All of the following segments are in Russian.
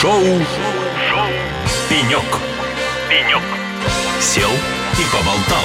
Шоу, Шоу. «Пенек». «Пенек». Сел и поболтал.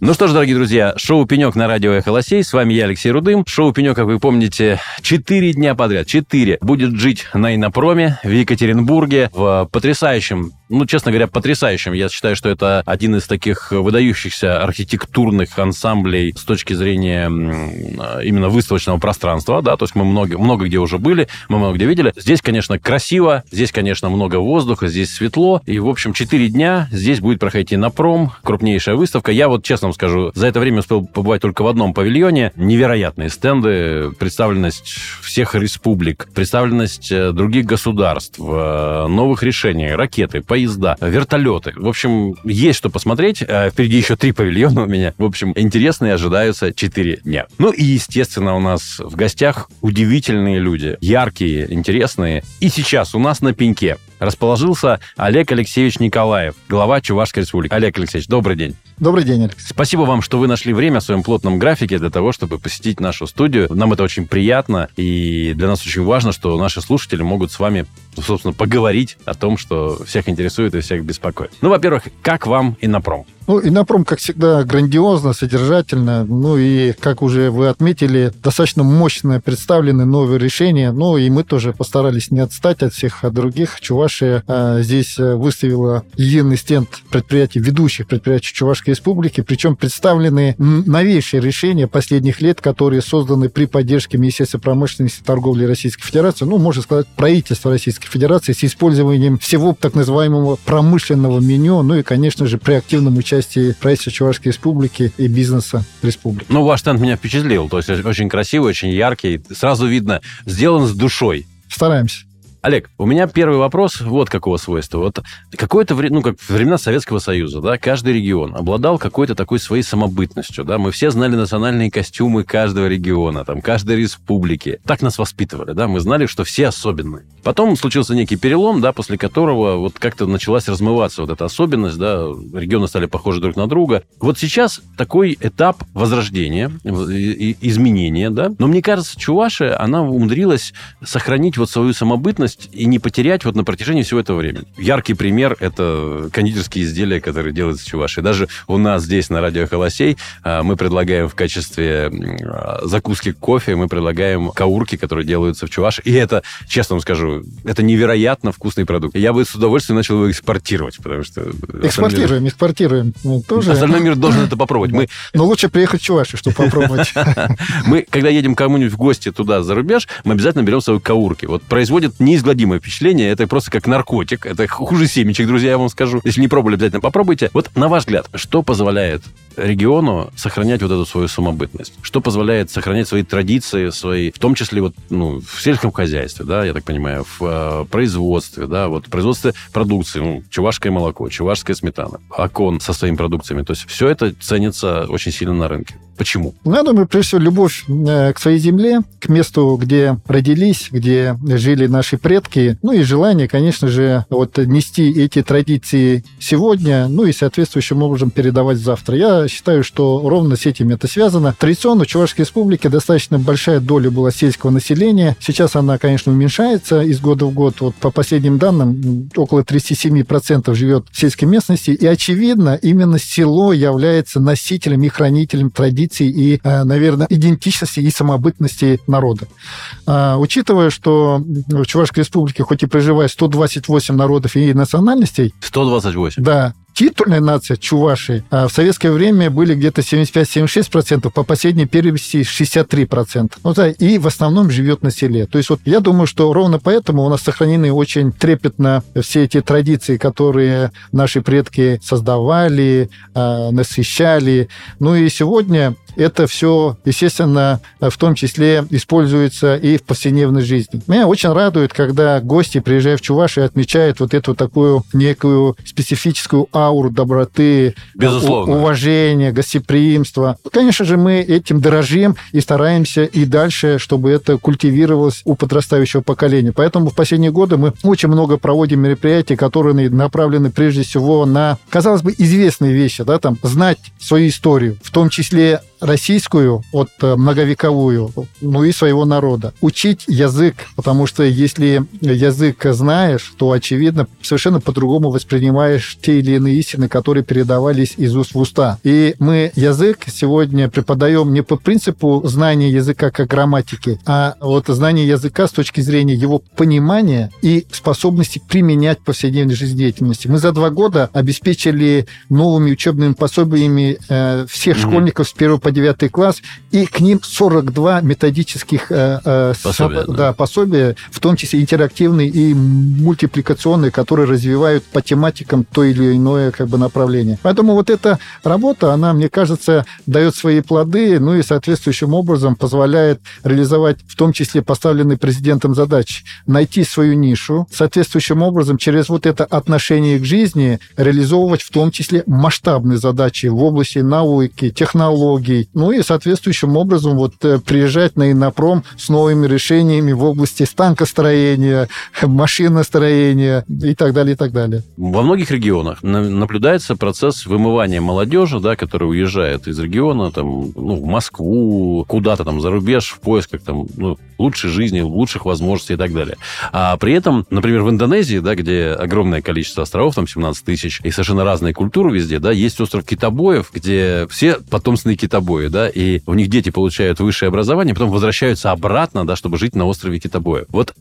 Ну что ж, дорогие друзья, шоу «Пенек» на радио «Эхо Лосей». С вами я, Алексей Рудым. Шоу «Пенек», как вы помните, четыре дня подряд, четыре, будет жить на Инопроме в Екатеринбурге в потрясающем ну, честно говоря, потрясающим. Я считаю, что это один из таких выдающихся архитектурных ансамблей с точки зрения именно выставочного пространства, да, то есть мы много, много где уже были, мы много где видели. Здесь, конечно, красиво, здесь, конечно, много воздуха, здесь светло, и, в общем, 4 дня здесь будет проходить и на пром, крупнейшая выставка. Я вот, честно вам скажу, за это время успел побывать только в одном павильоне. Невероятные стенды, представленность всех республик, представленность э, других государств, э, новых решений, ракеты, поезда, вертолеты. В общем, есть что посмотреть. Э, впереди еще три павильона у меня. В общем, интересные ожидаются четыре дня. Ну и, естественно, у нас в гостях удивительные люди. Яркие, интересные. И сейчас у нас на пеньке расположился Олег Алексеевич Николаев, глава Чувашской республики. Олег Алексеевич, добрый день. Добрый день, Алекс. Спасибо вам, что вы нашли время в своем плотном графике для того, чтобы посетить нашу студию. Нам это очень приятно, и для нас очень важно, что наши слушатели могут с вами, собственно, поговорить о том, что всех интересует и всех беспокоит. Ну, во-первых, как вам Иннопром? Ну, Иннопром, как всегда, грандиозно, содержательно. Ну и, как уже вы отметили, достаточно мощно представлены новые решения. Ну и мы тоже постарались не отстать от всех от других. Чувашия а, здесь э, выставила единый стенд предприятий, ведущих предприятий Чувашской республики. Причем представлены новейшие решения последних лет, которые созданы при поддержке Министерства промышленности и торговли Российской Федерации. Ну, можно сказать, правительства Российской Федерации с использованием всего так называемого промышленного меню. Ну и, конечно же, при активном участии участии правительства Чувашской республики и бизнеса республики. Ну, ваш стенд меня впечатлил. То есть очень красивый, очень яркий. Сразу видно, сделан с душой. Стараемся. Олег, у меня первый вопрос вот какого свойства. Вот какое-то время, ну, как времена Советского Союза, да, каждый регион обладал какой-то такой своей самобытностью, да, мы все знали национальные костюмы каждого региона, там, каждой республики. Так нас воспитывали, да, мы знали, что все особенные. Потом случился некий перелом, да, после которого вот как-то началась размываться вот эта особенность, да, регионы стали похожи друг на друга. Вот сейчас такой этап возрождения, изменения, да, но мне кажется, Чувашия, она умудрилась сохранить вот свою самобытность есть и не потерять вот на протяжении всего этого времени. Яркий пример – это кондитерские изделия, которые делаются в Чувашии. Даже у нас здесь на радио «Холосей» а, мы предлагаем в качестве а, закуски кофе, мы предлагаем каурки, которые делаются в Чувашии. И это, честно вам скажу, это невероятно вкусный продукт. Я бы с удовольствием начал его экспортировать, потому что... Экспортируем, мир... экспортируем. Ну, тоже... Остальной мир должен это попробовать. Мы... Но лучше приехать в Чувашию, чтобы попробовать. Мы, когда едем кому-нибудь в гости туда, за рубеж, мы обязательно берем свою каурки. Вот производит неизвестно неизгладимое впечатление. Это просто как наркотик. Это хуже семечек, друзья, я вам скажу. Если не пробовали, обязательно попробуйте. Вот на ваш взгляд, что позволяет региону сохранять вот эту свою самобытность? Что позволяет сохранять свои традиции, свои, в том числе вот, ну, в сельском хозяйстве, да, я так понимаю, в э, производстве, да, вот производстве продукции, ну, чувашское молоко, чувашская сметана, окон со своими продукциями. То есть все это ценится очень сильно на рынке. Почему? Ну, я думаю, прежде всего, любовь э, к своей земле, к месту, где родились, где жили наши предки, ну и желание, конечно же, вот нести эти традиции сегодня, ну и соответствующим образом передавать завтра. Я считаю, что ровно с этим это связано. Традиционно в Чувашской республике достаточно большая доля была сельского населения. Сейчас она, конечно, уменьшается из года в год. Вот по последним данным, около 37% живет в сельской местности. И, очевидно, именно село является носителем и хранителем традиций и, э, наверное, идентичности и самобытности народа. А, учитывая, что в Чувашской республике хоть и проживает 128 народов и национальностей... 128? Да, титульная нация Чувашии а в советское время были где-то 75-76%, по последней переписи 63%. Ну, и в основном живет на селе. То есть вот я думаю, что ровно поэтому у нас сохранены очень трепетно все эти традиции, которые наши предки создавали, а, насыщали. Ну и сегодня это все, естественно, в том числе используется и в повседневной жизни. Меня очень радует, когда гости, приезжая в Чувашию, отмечают вот эту такую некую специфическую ауру доброты, Безусловно. уважения, гостеприимства. Конечно же, мы этим дорожим и стараемся и дальше, чтобы это культивировалось у подрастающего поколения. Поэтому в последние годы мы очень много проводим мероприятий, которые направлены прежде всего на, казалось бы, известные вещи, да, там, знать свою историю, в том числе российскую, вот многовековую, ну и своего народа. Учить язык, потому что если язык знаешь, то, очевидно, совершенно по-другому воспринимаешь те или иные истины, которые передавались из уст в уста. И мы язык сегодня преподаем не по принципу знания языка как грамматики, а вот знание языка с точки зрения его понимания и способности применять в повседневной жизнедеятельности. Мы за два года обеспечили новыми учебными пособиями э, всех mm-hmm. школьников с 1 по 9 класс, и к ним 42 методических э, э, пособия, да. Да, пособия, в том числе интерактивные и мультипликационные, которые развивают по тематикам то или иное как бы, направление. Поэтому вот эта работа, она, мне кажется, дает свои плоды, ну и соответствующим образом позволяет реализовать в том числе поставленные президентом задачи, найти свою нишу, соответствующим образом через вот это отношение к жизни реализовывать в том числе масштабные задачи в области науки, технологий, ну и соответствующим образом вот э, приезжать на Инопром с новыми решениями в области станкостроения, машиностроения и так далее, и так далее. Во многих регионах наблюдается процесс вымывания молодежи, да, которая уезжает из региона там, ну, в Москву, куда-то там за рубеж в поисках там, ну, лучшей жизни, лучших возможностей и так далее. А при этом, например, в Индонезии, да, где огромное количество островов, там 17 тысяч, и совершенно разные культуры везде, да, есть остров китобоев, где все потомственные китобои, да, и у них дети получают высшее образование, потом возвращаются обратно, да, чтобы жить на острове китобоев. Вот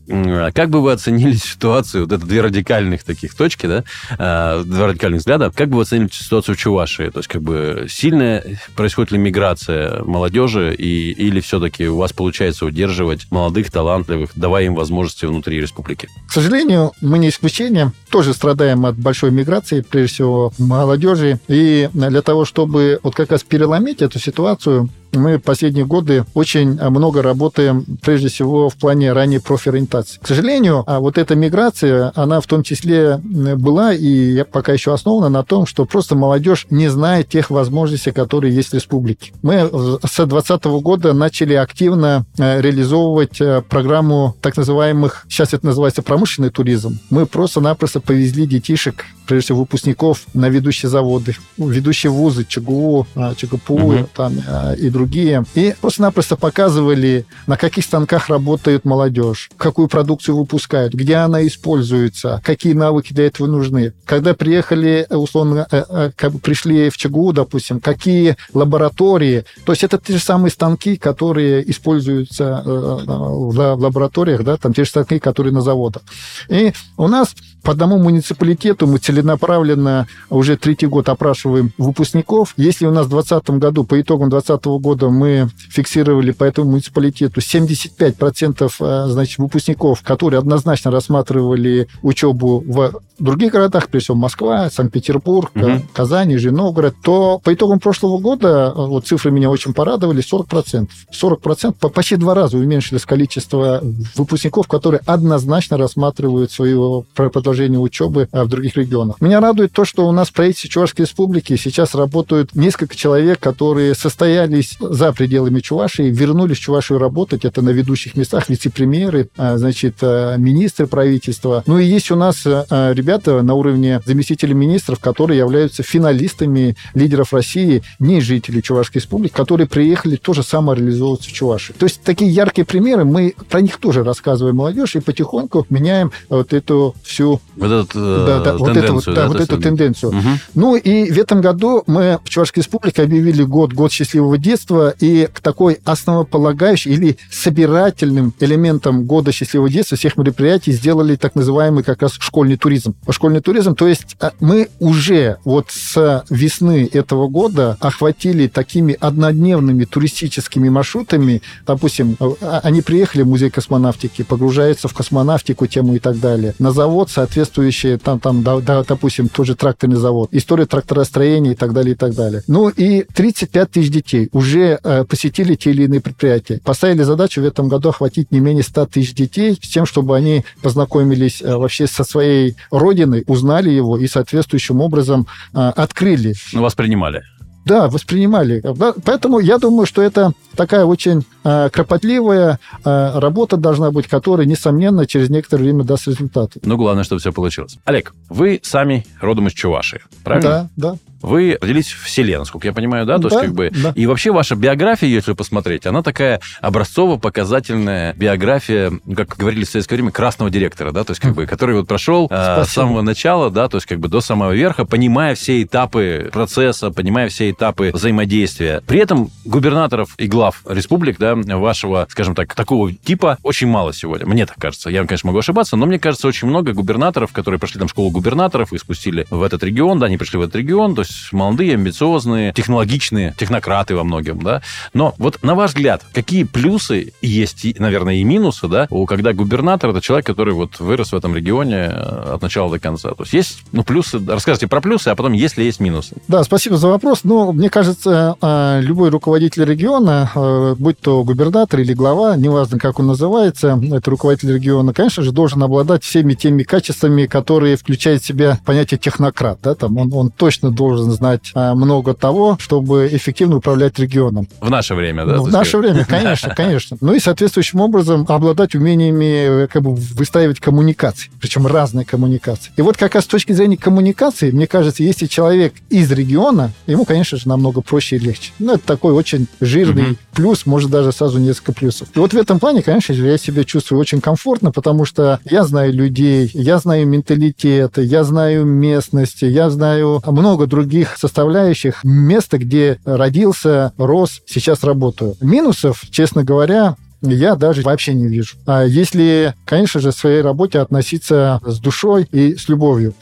как бы вы оценили ситуацию, вот это две радикальных таких точки, да, а, два радикальных взгляда, как бы вы оценили ситуацию в Чувашии? То есть, как бы, сильная происходит ли миграция молодежи, и, или все-таки у вас получается удерживать молодых, талантливых, давая им возможности внутри республики? К сожалению, мы не исключение. Тоже страдаем от большой миграции, прежде всего, молодежи. И для того, чтобы вот как раз переломить эту ситуацию, мы последние годы очень много работаем, прежде всего, в плане ранней профориентации. К сожалению, а вот эта миграция, она в том числе была и пока еще основана на том, что просто молодежь не знает тех возможностей, которые есть в республике. Мы с 2020 года начали активно э, реализовывать э, программу так называемых, сейчас это называется промышленный туризм. Мы просто-напросто повезли детишек, прежде всего выпускников, на ведущие заводы, ведущие вузы, ЧГУ, а, ЧГПУ угу. там, а, и другие другие, и просто-напросто показывали, на каких станках работает молодежь, какую продукцию выпускают, где она используется, какие навыки для этого нужны. Когда приехали, условно, э, э, пришли в ЧГУ, допустим, какие лаборатории, то есть это те же самые станки, которые используются э, в лабораториях, да, там те же станки, которые на заводах. И у нас по одному муниципалитету мы целенаправленно уже третий год опрашиваем выпускников. Если у нас в 2020 году, по итогам 2020 года мы фиксировали по этому муниципалитету 75% э, значит, выпускников, которые однозначно рассматривали учебу в других городах, прежде всего Москва, Санкт-Петербург, угу. Казань, Нижний Новгород, то по итогам прошлого года, э, вот цифры меня очень порадовали, 40%. 40% почти два раза уменьшилось количество выпускников, которые однозначно рассматривают свое продолжение продолжения учебы а, в других регионах. Меня радует то, что у нас в правительстве Чувашской республики сейчас работают несколько человек, которые состоялись за пределами Чувашии, вернулись в Чувашию работать. Это на ведущих местах вице-премьеры, а, значит, а, министры правительства. Ну и есть у нас ребята на уровне заместителей министров, которые являются финалистами лидеров России, не жители Чувашской республики, которые приехали тоже самореализовываться в Чувашии. То есть такие яркие примеры, мы про них тоже рассказываем молодежь и потихоньку меняем вот эту всю вот, этот, э, да, да, вот, эту, да, да, вот эту тенденцию. Угу. Ну и в этом году мы в Чувашской республике объявили год, год счастливого детства, и к такой основополагающей или собирательным элементом года счастливого детства всех мероприятий сделали так называемый как раз школьный туризм. Школьный туризм, то есть а, мы уже вот с весны этого года охватили такими однодневными туристическими маршрутами, допустим, а, они приехали в музей космонавтики, погружаются в космонавтику, тему и так далее. На завод, соответственно, соответствующие, там, там, да, да, допустим, тот же тракторный завод, история тракторостроения и так далее, и так далее. Ну и 35 тысяч детей уже э, посетили те или иные предприятия. Поставили задачу в этом году охватить не менее 100 тысяч детей с тем, чтобы они познакомились э, вообще со своей родиной, узнали его и соответствующим образом э, открыли. Ну, воспринимали. Да, воспринимали. Поэтому я думаю, что это такая очень э, кропотливая э, работа должна быть, которая, несомненно, через некоторое время даст результаты. Ну, главное, чтобы все получилось. Олег, вы сами родом из Чувашии, правильно? Да, да. Вы родились в селе, насколько я понимаю, да? То Да, есть, как бы... да. И вообще ваша биография, если посмотреть, она такая образцово-показательная биография, ну, как говорили в советское время, красного директора, да? То есть, как бы, который вот прошел э, с самого начала, да, то есть, как бы до самого верха, понимая все этапы процесса, понимая все этапы взаимодействия. При этом губернаторов и глав республик, да, вашего, скажем так, такого типа очень мало сегодня. Мне так кажется. Я, конечно, могу ошибаться, но мне кажется, очень много губернаторов, которые прошли там школу губернаторов и спустили в этот регион, да, они пришли в этот регион, то есть молодые, амбициозные, технологичные, технократы во многом, да. Но вот на ваш взгляд, какие плюсы есть, наверное, и минусы, да, у когда губернатор это человек, который вот вырос в этом регионе э, от начала до конца. То есть есть, ну, плюсы, расскажите про плюсы, а потом, если есть минусы. Да, спасибо за вопрос. Ну, мне кажется, э, любой руководитель региона, э, будь то губернатор или глава, неважно, как он называется, это руководитель региона, конечно же, должен обладать всеми теми качествами, которые включают в себя понятие технократ. Да? Там он, он точно должен знать э, много того, чтобы эффективно управлять регионом. В наше время, да? Ну, в наше время, конечно, конечно. Ну и соответствующим образом обладать умениями э, как бы выстраивать коммуникации, причем разные коммуникации. И вот как раз с точки зрения коммуникации, мне кажется, если человек из региона, ему, конечно же, намного проще и легче. Ну, это такой очень жирный Мгм. плюс, может, даже сразу несколько плюсов. И вот в этом плане, конечно же, я себя чувствую очень комфортно, потому что я знаю людей, я знаю менталитет, я знаю местности, я знаю много других составляющих места, где родился, рос, сейчас работаю. Минусов, честно говоря, я даже вообще не вижу. А если, конечно же, к своей работе относиться с душой и с любовью.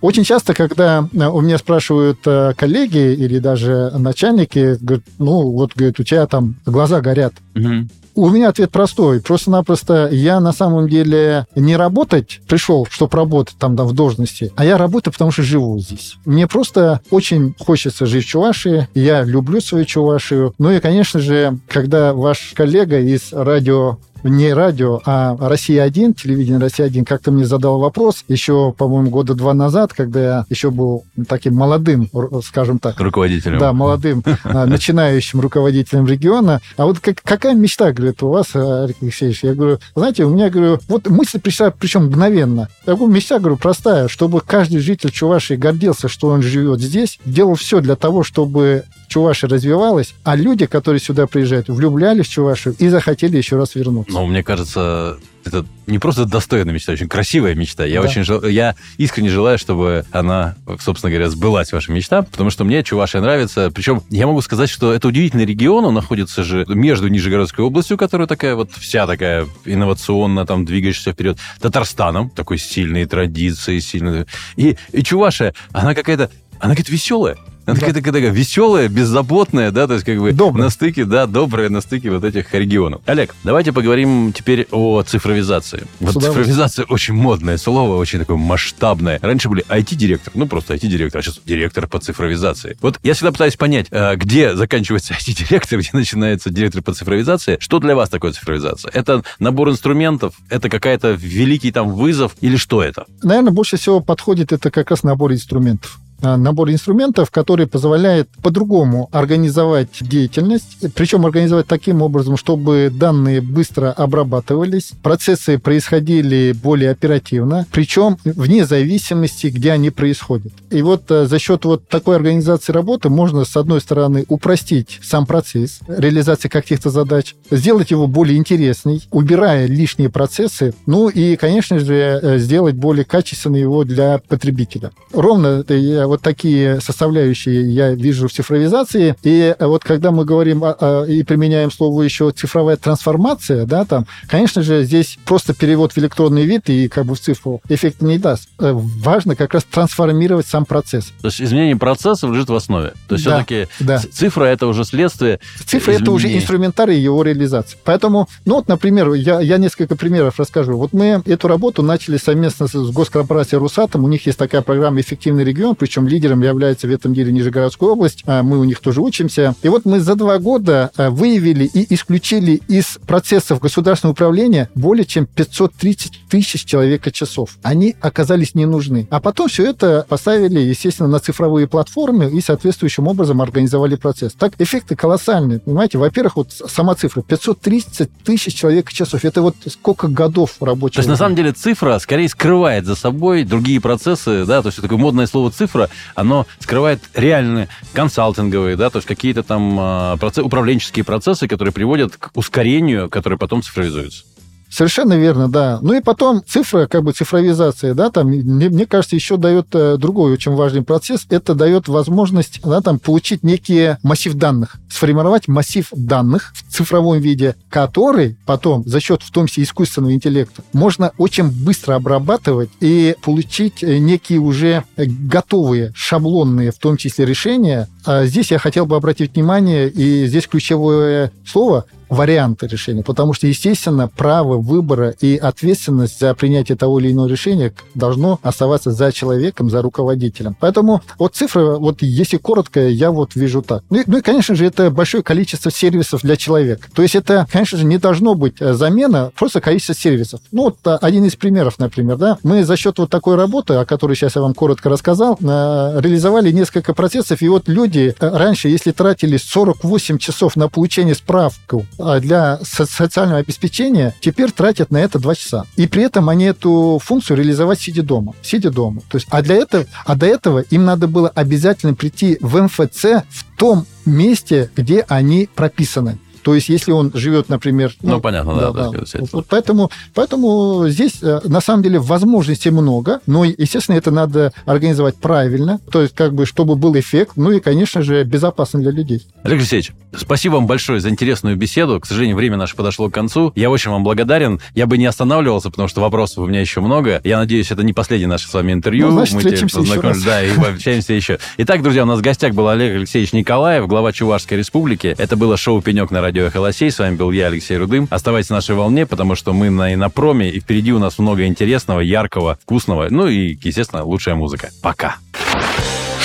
Очень часто, когда э, у меня спрашивают э, коллеги или даже начальники, говорят, ну, вот, говорят, у тебя там глаза горят. Мгм. У меня ответ простой. Просто-напросто я на самом деле не работать пришел, чтобы работать там, да, в должности, а я работаю, потому что живу здесь. Мне просто очень хочется жить в Чувашии. Я люблю свою Чувашию. Ну и, конечно же, когда ваш коллега из радио не радио, а «Россия-1», телевидение «Россия-1», как-то мне задал вопрос еще, по-моему, года два назад, когда я еще был таким молодым, скажем так, Руководителем. да, молодым а, начинающим руководителем региона. А вот как- какая мечта, говорит, у вас, а, Олег Алексеевич? Я говорю, знаете, у меня, говорю, вот мысль пришла, причем мгновенно. Я говорю, мечта, говорю, простая, чтобы каждый житель Чувашии гордился, что он живет здесь, делал все для того, чтобы Чувашия развивалась, а люди, которые сюда приезжают, влюблялись в Чувашию и захотели еще раз вернуться. Но мне кажется, это не просто достойная мечта, очень красивая мечта. Я Да. очень жел- я искренне желаю, чтобы она, собственно говоря, сбылась ваша мечта, потому что мне Чувашия нравится. Причем я могу сказать, что это удивительный регион, он находится же между Нижегородской областью, которая такая вот вся такая инновационно там двигаешься вперед, Татарстаном, такой сильные традиции, сильные. И, и Чувашия, она какая-то, она какая-то веселая. Она Да. какая-то такая веселая, беззаботная, да, то есть как бы Добрая. на стыке, да, добрая на стыке вот этих регионов. Олег, давайте поговорим теперь о цифровизации. Вот цифровизация очень модное слово, очень такое масштабное. Раньше были IT-директор, ну просто IT-директор, а сейчас директор по цифровизации. Вот я всегда пытаюсь понять, э, где заканчивается IT-директор, где начинается директор по цифровизации. Что для вас такое цифровизация? Это набор инструментов? Это какая-то великий там вызов? Или что это? Наверное, больше всего подходит это как раз набор инструментов. А, Набор инструментов, который позволяет по-другому организовать деятельность, причем организовать таким образом, чтобы данные быстро обрабатывались, процессы происходили более оперативно, причем вне зависимости, где они происходят. И вот э, за счет вот такой организации работы можно, с одной стороны, упростить сам процесс реализации каких-то задач, сделать его более интересный, убирая лишние процессы, ну и, конечно же, э, сделать более качественный его для потребителя. Ровно я- вот такие составляющие я вижу в цифровизации. И э, вот когда мы говорим о- о- и применяем слово еще цифровая трансформация, да, там, конечно же, здесь просто перевод в электронный вид и как бы в цифру эффекта не даст. Э, Важно как раз трансформировать сам процесс. То есть изменение процессов лежит в основе. То есть Да, все-таки да. цифра это уже следствие Цифры это уже инструментарий его реализации. Поэтому, ну вот, например, я, я несколько примеров расскажу. Вот мы эту работу начали совместно с госкорпорацией «Русатом». У них есть такая программа «Эффективный регион», причем лидером является в этом деле Нижегородская область. А Мы у них тоже учимся. И вот мы за два года а, выявили и исключили из процессов государственного управления более чем 530 тысяч человека часов. Они оказались не нужны. А потом все это поставили, естественно, на цифровые платформы и соответствующим образом организовали процесс. Так эффекты колоссальные. Понимаете, во-первых, вот сама цифра 530 тысяч человек часов. Это вот сколько годов рабочего. То есть, на самом деле, цифра скорее скрывает за собой другие процессы, да, то есть такое модное слово цифра, оно скрывает реальные консалтинговые, да, то есть какие-то там а, процесс, управленческие процессы, которые приводят к ускорению, которые потом цифровизуются. Совершенно верно, да. Ну и потом цифра, как бы цифровизация, да, там, мне, мне кажется, еще дает э, другой очень важный процесс. Это дает возможность, да, там, получить некий массив данных, сформировать массив данных в цифровом виде, который потом за счет, в том числе, искусственного интеллекта, можно очень быстро обрабатывать и получить э, некие уже готовые, шаблонные, в том числе, решения. А здесь я хотел бы обратить внимание, и здесь ключевое слово варианты решения, потому что, естественно, право выбора и ответственность за принятие того или иного решения должно оставаться за человеком, за руководителем. Поэтому вот цифры, вот если коротко, я вот вижу так. Ну и, ну и, конечно же, это большое количество сервисов для человека. То есть это, конечно же, не должно быть э, замена, просто количество сервисов. Ну вот э, один из примеров, например, да, мы за счет вот такой работы, о которой сейчас я вам коротко рассказал, э, реализовали несколько процессов, и вот люди раньше, если тратили 48 часов на получение справку а для социального обеспечения теперь тратят на это 2 часа. И при этом они эту функцию реализовать сидя дома. Сидя дома. То есть, а, для этого, а до этого им надо было обязательно прийти в МФЦ в том месте, где они прописаны. То есть, если он живет, например... Ну, ну понятно, да. да, да. Вот, вот поэтому, поэтому здесь, э, на самом деле, возможностей много, но, естественно, это надо организовать правильно, то есть, как бы, чтобы был эффект, ну и, конечно же, безопасно для людей. Олег Алексеевич, спасибо вам большое за интересную беседу. К сожалению, время наше подошло к концу. Я очень вам благодарен. Я бы не останавливался, потому что вопросов у меня еще много. Я надеюсь, это не последнее наше с вами интервью. Ну, значит, Мы встретимся еще раз. Да, и общаемся еще. Итак, друзья, у нас в гостях был Олег Алексеевич Николаев, глава Чувашской республики. Это было шоу «Пенек» на радио «Эхолосей». С вами был я, Алексей Рудым. Оставайтесь на нашей волне, потому что мы на инопроме, и впереди у нас много интересного, яркого, вкусного, ну и, естественно, лучшая музыка. Пока.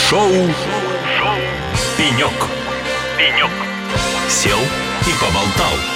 Шоу, шоу. «Пенек». «Пенек». Сел и поболтал.